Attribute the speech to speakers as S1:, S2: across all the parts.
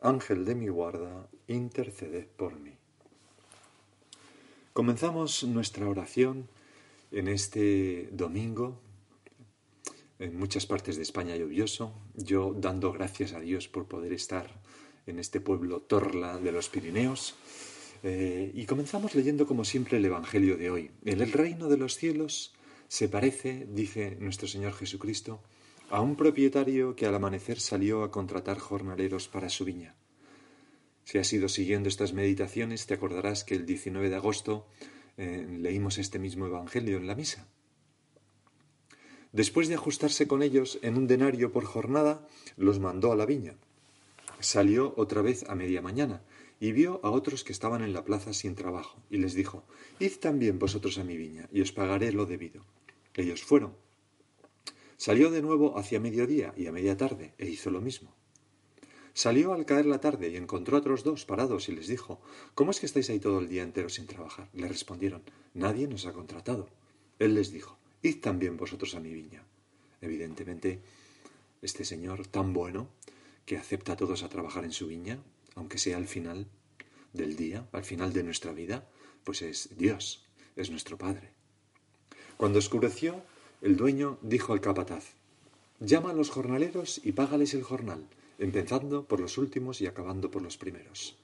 S1: Ángel de mi guarda, interceded por mí. Comenzamos nuestra oración en este domingo, en muchas partes de España lluvioso, yo dando gracias a Dios por poder estar en este pueblo Torla de los Pirineos. Eh, y comenzamos leyendo como siempre el Evangelio de hoy. En el reino de los cielos se parece, dice nuestro Señor Jesucristo, a un propietario que al amanecer salió a contratar jornaleros para su viña. Si has ido siguiendo estas meditaciones, te acordarás que el 19 de agosto eh, leímos este mismo Evangelio en la misa. Después de ajustarse con ellos en un denario por jornada, los mandó a la viña. Salió otra vez a media mañana y vio a otros que estaban en la plaza sin trabajo, y les dijo, Id también vosotros a mi viña, y os pagaré lo debido. Ellos fueron. Salió de nuevo hacia mediodía y a media tarde, e hizo lo mismo. Salió al caer la tarde y encontró a otros dos parados y les dijo ¿Cómo es que estáis ahí todo el día entero sin trabajar? Le respondieron Nadie nos ha contratado. Él les dijo Id también vosotros a mi viña. Evidentemente, este señor tan bueno que acepta a todos a trabajar en su viña, aunque sea al final del día, al final de nuestra vida, pues es Dios, es nuestro Padre. Cuando oscureció, el dueño dijo al capataz, llama a los jornaleros y págales el jornal, empezando por los últimos y acabando por los primeros.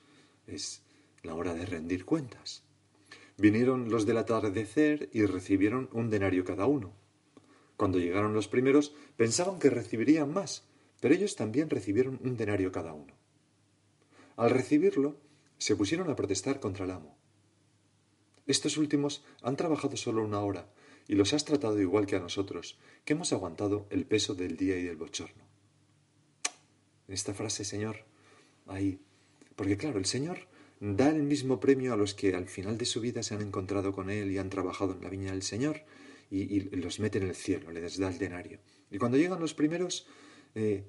S1: Es la hora de rendir cuentas. Vinieron los del atardecer y recibieron un denario cada uno. Cuando llegaron los primeros, pensaban que recibirían más, pero ellos también recibieron un denario cada uno. Al recibirlo, se pusieron a protestar contra el amo. Estos últimos han trabajado solo una hora y los has tratado igual que a nosotros, que hemos aguantado el peso del día y del bochorno. Esta frase, Señor, ahí. Porque claro, el Señor da el mismo premio a los que al final de su vida se han encontrado con Él y han trabajado en la viña del Señor y, los mete en el cielo, les da el denario. Y cuando llegan los primeros, eh,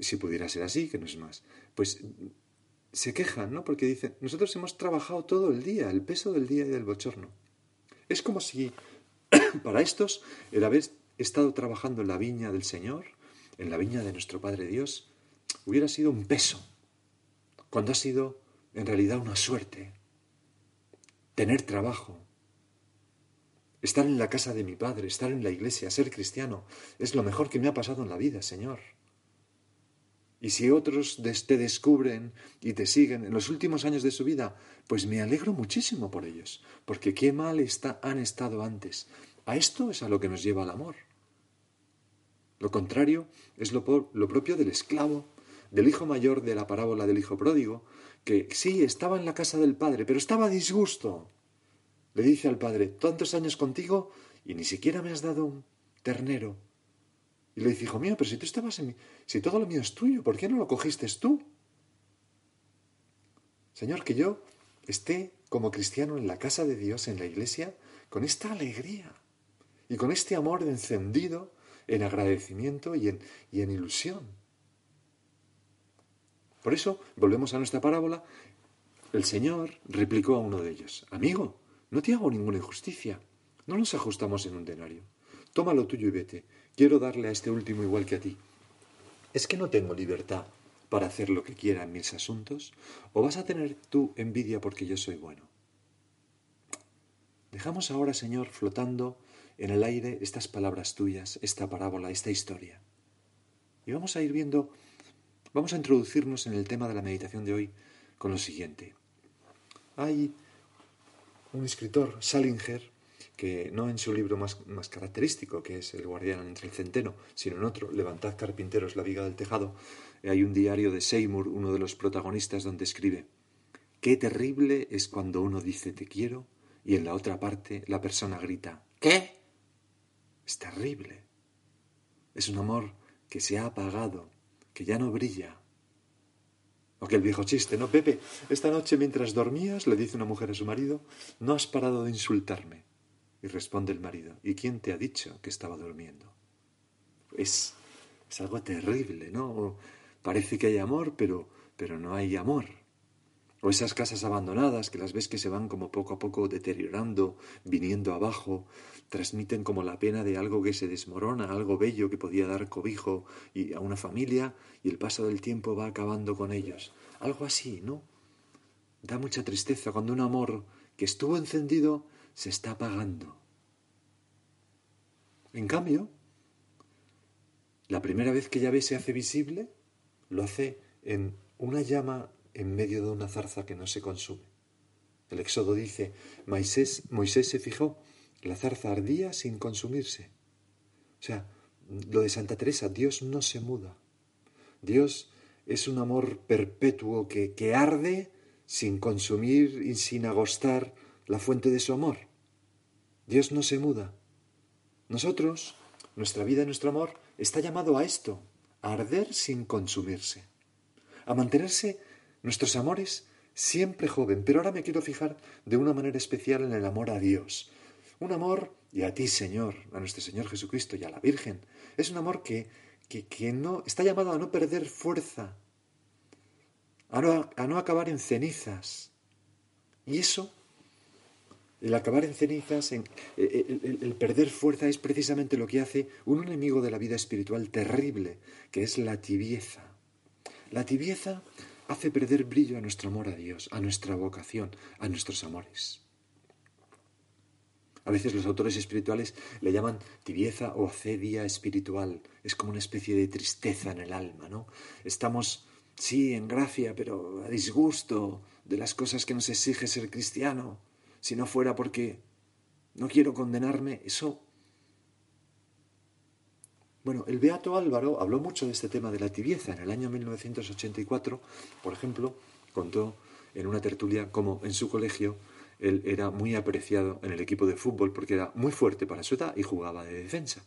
S1: si pudiera ser así, que no es más, pues se quejan, ¿no? Porque dicen, nosotros hemos trabajado todo el día, el peso del día y del bochorno. Es como si para estos el haber estado trabajando en la viña del Señor, en la viña de nuestro Padre Dios, hubiera sido un peso, cuando ha sido en realidad una suerte. Tener trabajo, estar en la casa de mi Padre, estar en la iglesia, ser cristiano, es lo mejor que me ha pasado en la vida, Señor. Y si otros te descubren y te siguen en los últimos años de su vida, pues me alegro muchísimo por ellos, porque qué mal está, han estado antes. A esto es a lo que nos lleva el amor. Lo contrario es lo, propio del esclavo, del hijo mayor de la parábola del hijo pródigo, que sí estaba en la casa del padre, pero estaba a disgusto. Le dice al padre, tantos años contigo y ni siquiera me has dado un ternero. Y le dice, hijo mío, pero si tú estabas en mí, si todo lo mío es tuyo, ¿por qué no lo cogiste tú? Señor, que yo esté como cristiano en la casa de Dios, en la iglesia, con esta alegría y con este amor encendido en agradecimiento y en, y en ilusión. Por eso, volvemos a nuestra parábola, el Señor replicó a uno de ellos, Amigo, no te hago ninguna injusticia, no nos ajustamos en un denario. Toma lo tuyo y vete. Quiero darle a este último igual que a ti. ¿Es que no tengo libertad para hacer lo que quiera en mis asuntos? ¿O vas a tener tú envidia porque yo soy bueno? Dejamos ahora, Señor, flotando en el aire estas palabras tuyas, esta parábola, esta historia. Y vamos a ir viendo, vamos a introducirnos en el tema de la meditación de hoy con lo siguiente. Hay un escritor, Salinger, que no en su libro más, más, característico, que es El guardián entre el centeno, sino en otro, Levantad carpinteros la viga del tejado, hay un diario de Seymour, uno de los protagonistas, donde escribe Qué terrible es cuando uno dice te quiero y en la otra parte la persona grita ¿Qué? Es terrible. Es un amor que se ha apagado, que ya no brilla. Aquel viejo chiste, ¿no? Pepe, esta noche mientras dormías, le dice una mujer a su marido, no has parado de insultarme. Y responde el marido, ¿y quién te ha dicho que estaba durmiendo? Es, es algo terrible, ¿no? Parece que hay amor, pero, pero no hay amor. O esas casas abandonadas que las ves que se van como poco a poco deteriorando, viniendo abajo, transmiten como la pena de algo que se desmorona, algo bello que podía dar cobijo y a una familia y el paso del tiempo va acabando con ellos. Algo así, ¿no? Da mucha tristeza cuando un amor que estuvo encendido se está apagando. En cambio, la primera vez que Yahvé se hace visible, lo hace en una llama en medio de una zarza que no se consume. El Éxodo dice, Moisés, Moisés se fijó, la zarza ardía sin consumirse. O sea, lo de Santa Teresa, Dios no se muda. Dios es un amor perpetuo que, que arde sin consumir y sin agostar la fuente de su amor. Dios no se muda. Nosotros, nuestra vida y nuestro amor, está llamado a esto, a arder sin consumirse, a mantenerse nuestros amores siempre joven, pero ahora me quiero fijar de una manera especial en el amor a Dios. Un amor, y a ti, Señor, a nuestro Señor Jesucristo y a la Virgen, es un amor que, que, no está llamado a no perder fuerza, a no, a no acabar en cenizas. Y eso, el acabar en cenizas, en, el, el perder fuerza es precisamente lo que hace un enemigo de la vida espiritual terrible, que es la tibieza. La tibieza hace perder brillo a nuestro amor a Dios, a nuestra vocación, a nuestros amores. A veces los autores espirituales le llaman tibieza o acedia espiritual. Es como una especie de tristeza en el alma, ¿no? Estamos, sí, en gracia, pero a disgusto de las cosas que nos exige ser cristiano. Si no fuera porque no quiero condenarme, eso bueno, el Beato Álvaro habló mucho de este tema de la tibieza. En el año 1984, por ejemplo, contó en una tertulia cómo en su colegio él era muy apreciado en el equipo de fútbol porque era muy fuerte para su edad y jugaba de defensa.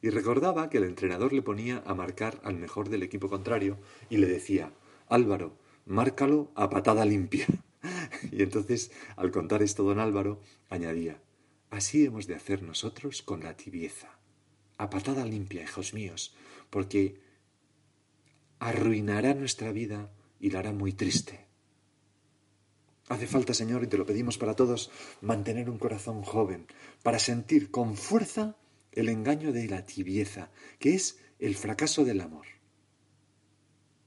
S1: Y recordaba que el entrenador le ponía a marcar al mejor del equipo contrario y le decía, Álvaro, márcalo a patada limpia. y entonces, al contar esto don Álvaro, añadía, así hemos de hacer nosotros con la tibieza a patada limpia, hijos míos, porque arruinará nuestra vida y la hará muy triste. Hace falta, Señor, y te lo pedimos para todos, mantener un corazón joven, para sentir con fuerza el engaño de la tibieza, que es el fracaso del amor.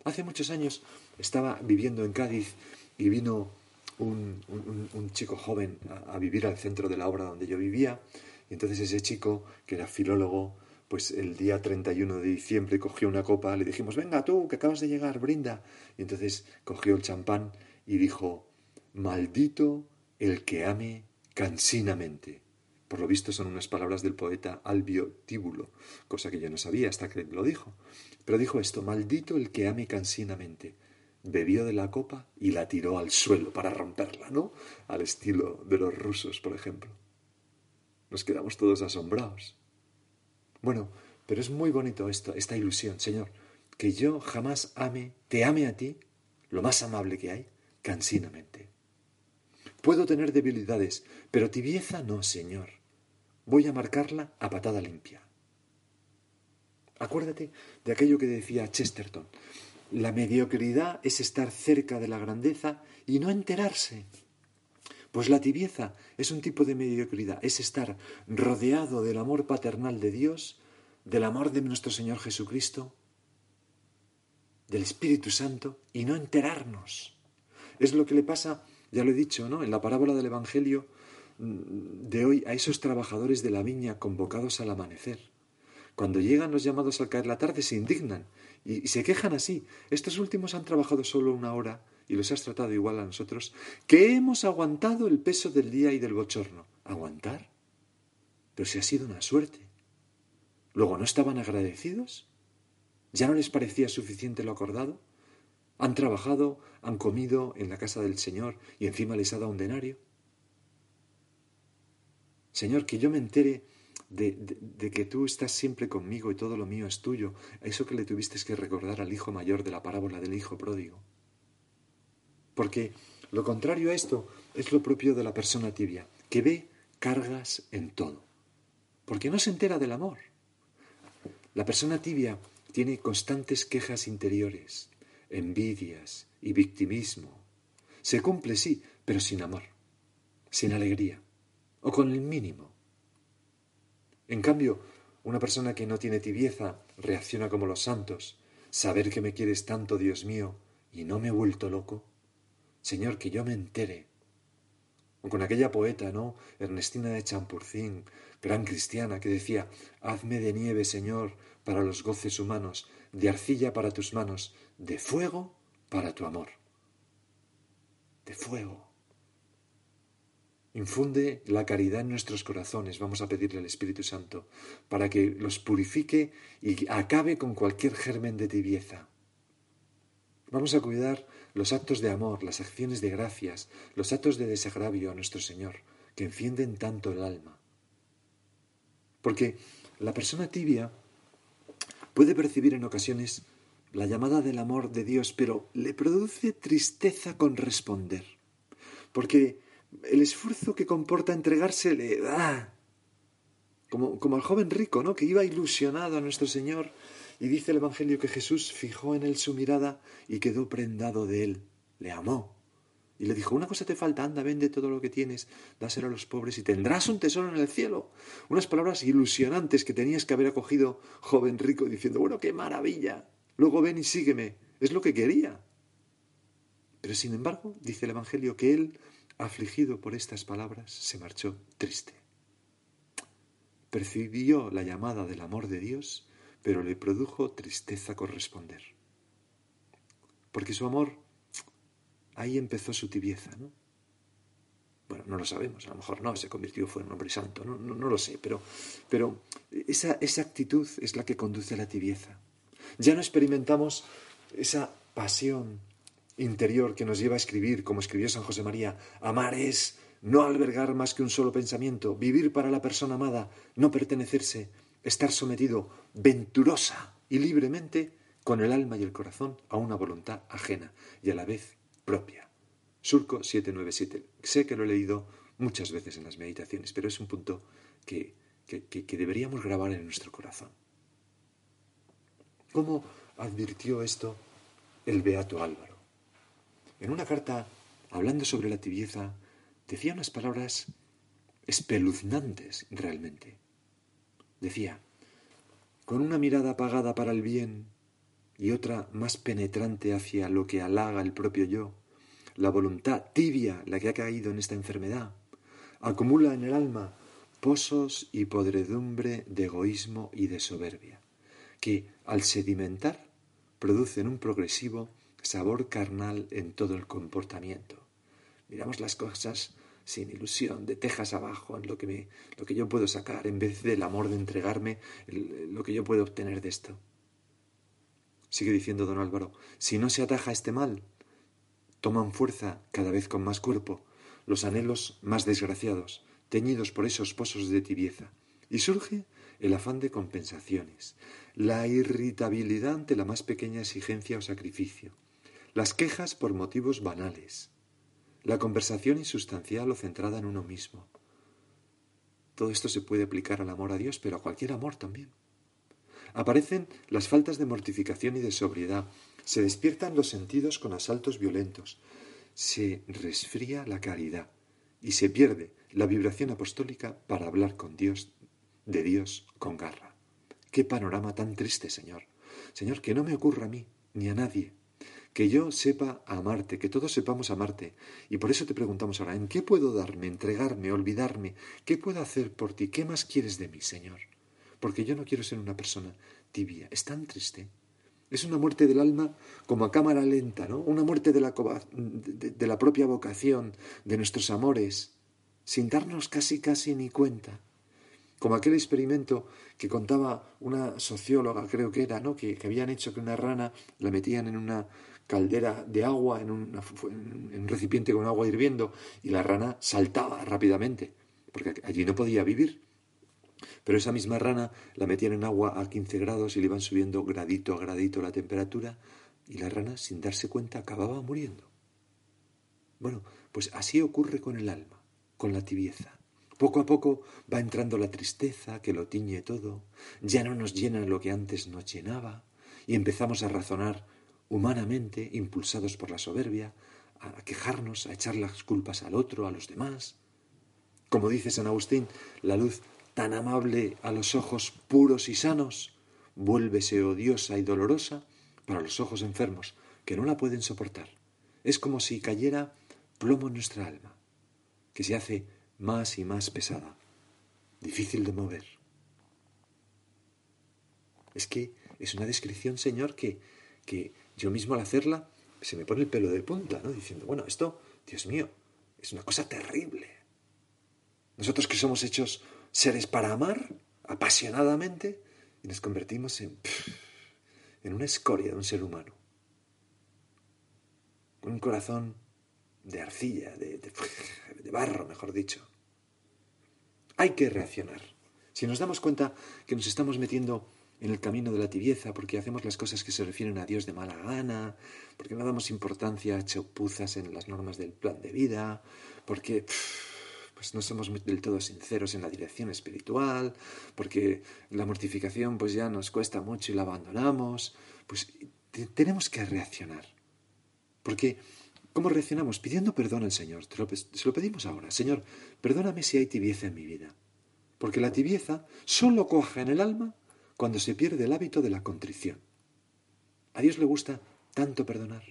S1: Hace muchos años estaba viviendo en Cádiz y vino un, chico joven a, a, vivir al centro de la obra donde yo vivía, y entonces ese chico, que era filólogo, pues el día 31 de diciembre cogió una copa, le dijimos, venga tú, que acabas de llegar, brinda. Y entonces cogió el champán y dijo, maldito el que ame cansinamente. Por lo visto son unas palabras del poeta Albio Tíbulo, cosa que yo no sabía hasta que lo dijo. Pero dijo esto, maldito el que ame cansinamente. Bebió de la copa y la tiró al suelo para romperla, ¿no? Al estilo de los rusos, por ejemplo. Nos quedamos todos asombrados. Bueno, pero es muy bonito esto, esta ilusión, Señor, que yo jamás ame, te ame a ti, lo más amable que hay, cansinamente. Puedo tener debilidades, pero tibieza no, Señor. Voy a marcarla a patada limpia. Acuérdate de aquello que decía Chesterton. La mediocridad es estar cerca de la grandeza y no enterarse. Pues la tibieza es un tipo de mediocridad, es estar rodeado del amor paternal de Dios, del amor de nuestro Señor Jesucristo, del Espíritu Santo y no enterarnos. Es lo que le pasa, ya lo he dicho, ¿no? En la parábola del Evangelio mm, de hoy a esos trabajadores de la viña convocados al amanecer. Cuando llegan los llamados al caer la tarde se indignan y, se quejan así. Estos últimos han trabajado solo una hora y los has tratado igual a nosotros, que hemos aguantado el peso del día y del bochorno. ¿Aguantar? Pero si ha sido una suerte. Luego, ¿no estaban agradecidos? ¿Ya no les parecía suficiente lo acordado? ¿Han trabajado, han comido en la casa del Señor y encima les ha dado un denario? Señor, que yo me entere de, que tú estás siempre conmigo y todo lo mío es tuyo, eso que le tuviste que recordar al hijo mayor de la parábola del hijo pródigo. Porque lo contrario a esto es lo propio de la persona tibia, que ve cargas en todo, porque no se entera del amor. La persona tibia tiene constantes quejas interiores, envidias y victimismo. Se cumple, sí, pero sin amor, sin alegría, o con el mínimo. En cambio, una persona que no tiene tibieza reacciona como los santos. Saber que me quieres tanto, Dios mío, y no me he vuelto loco. Señor, que yo me entere. O con aquella poeta, ¿no? Ernestina de Champurcín, gran cristiana, que decía, Hazme de nieve, Señor, para los goces humanos, de arcilla para tus manos, de fuego para tu amor. De fuego. Infunde la caridad en nuestros corazones, vamos a pedirle al Espíritu Santo, para que los purifique y acabe con cualquier germen de tibieza. Vamos a cuidar los actos de amor, las acciones de gracias, los actos de desagravio a nuestro Señor, que encienden tanto el alma. Porque la persona tibia puede percibir en ocasiones la llamada del amor de Dios, pero le produce tristeza con responder. Porque el esfuerzo que comporta entregarse le da. Como, como al joven rico, ¿no? Que iba ilusionado a nuestro Señor y dice el Evangelio que Jesús fijó en él su mirada y quedó prendado de él. Le amó. Y le dijo, una cosa te falta, anda, vende todo lo que tienes, dáselo a los pobres y tendrás un tesoro en el cielo. Unas palabras ilusionantes que tenías que haber acogido, joven rico, diciendo, bueno, qué maravilla. Luego ven y sígueme. Es lo que quería. Pero sin embargo, dice el Evangelio que él afligido por estas palabras, se marchó triste. Percibió la llamada del amor de Dios, pero le produjo tristeza corresponder. Porque su amor, ahí empezó su tibieza, ¿no? Bueno, no lo sabemos, a lo mejor no, se convirtió, fue un hombre santo, no, no, lo sé, pero, pero esa, esa actitud es la que conduce a la tibieza. Ya no experimentamos esa pasión interior que nos lleva a escribir, como escribió San José María, amar es no albergar más que un solo pensamiento, vivir para la persona amada, no pertenecerse, estar sometido venturosa y libremente con el alma y el corazón a una voluntad ajena y a la vez propia. Surco 797. Sé que lo he leído muchas veces en las meditaciones, pero es un punto que, que, que deberíamos grabar en nuestro corazón. ¿Cómo advirtió esto el Beato Álvaro? En una carta, hablando sobre la tibieza, decía unas palabras espeluznantes realmente. Decía, con una mirada apagada para el bien y otra más penetrante hacia lo que halaga el propio yo, la voluntad tibia, la que ha caído en esta enfermedad, acumula en el alma pozos y podredumbre de egoísmo y de soberbia, que al sedimentar producen un progresivo sabor carnal en todo el comportamiento. Miramos las cosas sin ilusión, de tejas abajo, en lo que, me, lo que yo puedo sacar, en vez del amor de entregarme, lo que yo puedo obtener de esto. Sigue diciendo don Álvaro, si no se ataja este mal, toman fuerza cada vez con más cuerpo los anhelos más desgraciados, teñidos por esos pozos de tibieza, y surge el afán de compensaciones, la irritabilidad ante la más pequeña exigencia o sacrificio, las quejas por motivos banales, la conversación insustancial o centrada en uno mismo. Todo esto se puede aplicar al amor a Dios, pero a cualquier amor también. Aparecen las faltas de mortificación y de sobriedad, se despiertan los sentidos con asaltos violentos, se resfría la caridad y se pierde la vibración apostólica para hablar con Dios, de Dios con garra. Qué panorama tan triste, Señor. Señor, que no me ocurra a mí, ni a nadie, que yo sepa amarte, que todos sepamos amarte. Y por eso te preguntamos ahora, ¿en qué puedo darme, entregarme, olvidarme? ¿Qué puedo hacer por ti? ¿Qué más quieres de mí, Señor? Porque yo no quiero ser una persona tibia. Es tan triste. Es una muerte del alma como a cámara lenta, ¿no? Una muerte de la, de la propia vocación, de nuestros amores, sin darnos casi casi ni cuenta como aquel experimento que contaba una socióloga, creo que era, ¿no? que, habían hecho que una rana la metían en una caldera de agua, en, un recipiente con agua hirviendo, y la rana saltaba rápidamente, porque allí no podía vivir. Pero esa misma rana la metían en agua a 15 grados y le iban subiendo gradito a gradito la temperatura, y la rana, sin darse cuenta, acababa muriendo. Bueno, pues así ocurre con el alma, con la tibieza. Poco a poco va entrando la tristeza que lo tiñe todo, ya no nos llena lo que antes nos llenaba, y empezamos a razonar humanamente, impulsados por la soberbia, a quejarnos, a echar las culpas al otro, a los demás. Como dice San Agustín, la luz tan amable a los ojos puros y sanos, vuélvese odiosa y dolorosa para los ojos enfermos, que no la pueden soportar. Es como si cayera plomo en nuestra alma, que se hace más y más pesada, difícil de mover. Es que es una descripción, Señor, que, que yo mismo al hacerla se me pone el pelo de punta, ¿no? Diciendo, bueno, esto, Dios mío, es una cosa terrible. Nosotros que somos hechos seres para amar apasionadamente y nos convertimos en, en una escoria de un ser humano. Un corazón de arcilla, de, de barro, mejor dicho. Hay que reaccionar. Si nos damos cuenta que nos estamos metiendo en el camino de la tibieza, porque hacemos las cosas que se refieren a Dios de mala gana, porque no damos importancia a chapuzas en las normas del plan de vida, porque pues no somos del todo sinceros en la dirección espiritual, porque la mortificación pues ya nos cuesta mucho y la abandonamos, pues tenemos que reaccionar. Porque ¿cómo reaccionamos? Pidiendo perdón al Señor. se lo pedimos ahora. Señor, perdóname si hay tibieza en mi vida. Porque la tibieza solo coja en el alma cuando se pierde el hábito de la contrición. A Dios le gusta tanto perdonar.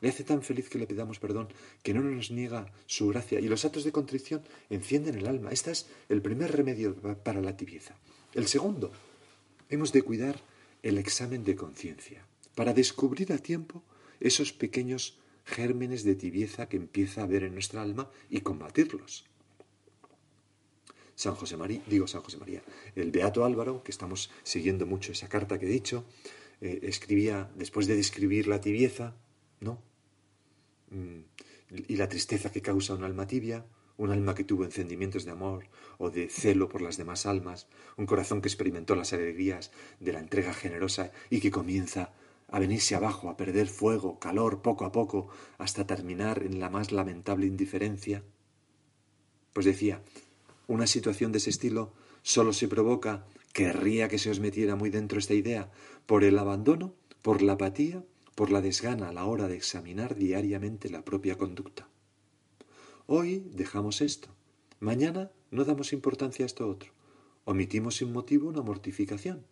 S1: Le hace tan feliz que le pidamos perdón que no nos niega su gracia y los actos de contrición encienden el alma. Este es el primer remedio para la tibieza. El segundo, hemos de cuidar el examen de conciencia para descubrir a tiempo esos pequeños gérmenes de tibieza que empieza a haber en nuestra alma y combatirlos. San José María, digo San José María, el Beato Álvaro, que estamos siguiendo mucho esa carta que he dicho, eh, escribía, después de describir la tibieza, ¿no? Mm, y la tristeza que causa un alma tibia, un alma que tuvo encendimientos de amor o de celo por las demás almas, un corazón que experimentó las alegrías de la entrega generosa y que comienza a venirse abajo, a perder fuego, calor, poco a poco, hasta terminar en la más lamentable indiferencia. Pues decía, una situación de ese estilo solo se provoca, querría que se os metiera muy dentro esta idea, por el abandono, por la apatía, por la desgana a la hora de examinar diariamente la propia conducta. Hoy dejamos esto, mañana no damos importancia a esto otro, omitimos sin motivo una mortificación,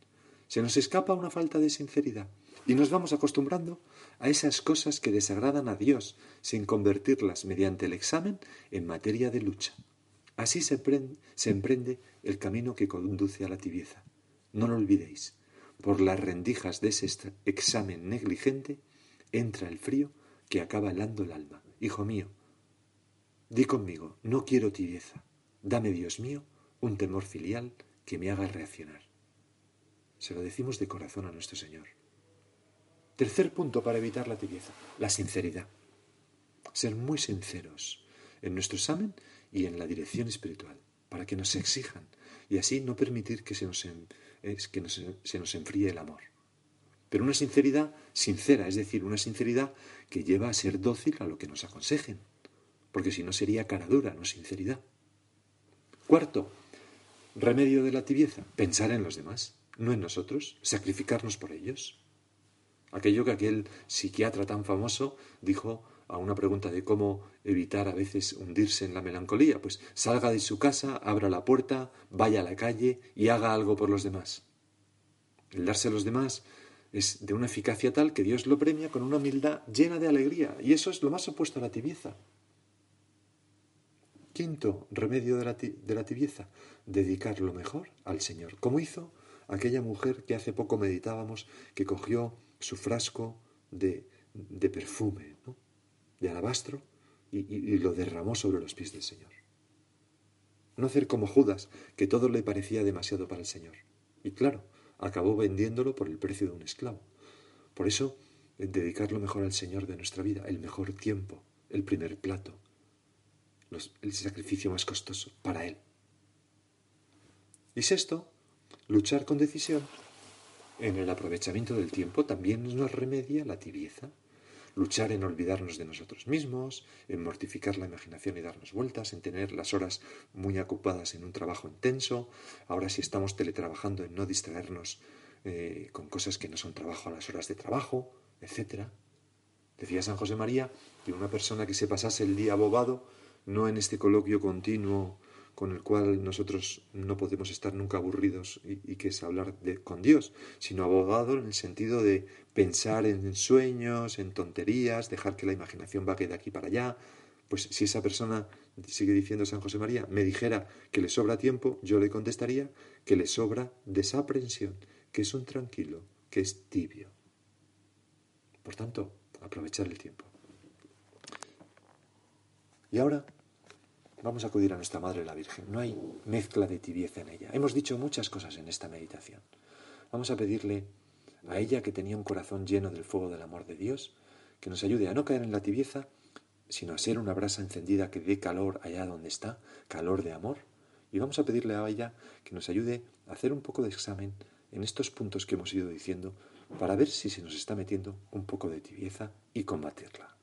S1: se nos escapa una falta de sinceridad y nos vamos acostumbrando a esas cosas que desagradan a Dios sin convertirlas mediante el examen en materia de lucha. Así se, emprende el camino que conduce a la tibieza. No lo olvidéis. Por las rendijas de ese examen negligente entra el frío que acaba helando el alma. Hijo mío, di conmigo, no quiero tibieza. Dame, Dios mío, un temor filial que me haga reaccionar. Se lo decimos de corazón a nuestro Señor. Tercer punto para evitar la tibieza, la sinceridad. Ser muy sinceros en nuestro examen y en la dirección espiritual, para que nos exijan y así no permitir que se nos, que se nos enfríe el amor. Pero una sinceridad sincera, es decir, una sinceridad que lleva a ser dócil a lo que nos aconsejen, porque si no sería cara dura, no sinceridad. Cuarto, remedio de la tibieza, pensar en los demás, no en nosotros, sacrificarnos por ellos. Aquello que aquel psiquiatra tan famoso dijo a una pregunta de cómo evitar a veces hundirse en la melancolía, pues salga de su casa, abra la puerta, vaya a la calle y haga algo por los demás. El darse a los demás es de una eficacia tal que Dios lo premia con una humildad llena de alegría, y eso es lo más opuesto a la tibieza. Quinto remedio de la, de la tibieza, dedicar lo mejor al Señor, como hizo aquella mujer que hace poco meditábamos, que cogió su frasco de, de perfume. De alabastro y, lo derramó sobre los pies del Señor. No hacer como Judas, que todo le parecía demasiado para el Señor. Y claro, acabó vendiéndolo por el precio de un esclavo. Por eso, dedicarlo mejor al Señor de nuestra vida, el mejor tiempo, el primer plato, el sacrificio más costoso para Él. Y sexto, luchar con decisión en el aprovechamiento del tiempo también nos remedia la tibieza luchar en olvidarnos de nosotros mismos, en mortificar la imaginación y darnos vueltas, en tener las horas muy ocupadas en un trabajo intenso, ahora si estamos teletrabajando en no distraernos eh, con cosas que no son trabajo a las horas de trabajo, etc. Decía San José María que una persona que se pasase el día abogado, no en este coloquio continuo con el cual nosotros no podemos estar nunca aburridos y, que es hablar con Dios, sino abogado en el sentido de pensar en sueños, en tonterías, dejar que la imaginación vague de aquí para allá. Pues si esa persona, sigue diciendo San José María, me dijera que le sobra tiempo, yo le contestaría que le sobra desaprensión, que es un tranquilo, que es tibio. Por tanto, aprovechar el tiempo. Y ahora vamos a acudir a nuestra Madre la Virgen. No hay mezcla de tibieza en ella. Hemos dicho muchas cosas en esta meditación. Vamos a pedirle a ella que tenía un corazón lleno del fuego del amor de Dios, que nos ayude a no caer en la tibieza, sino a ser una brasa encendida que dé calor allá donde está, calor de amor. Y vamos a pedirle a ella que nos ayude a hacer un poco de examen en estos puntos que hemos ido diciendo para ver si se nos está metiendo un poco de tibieza y combatirla.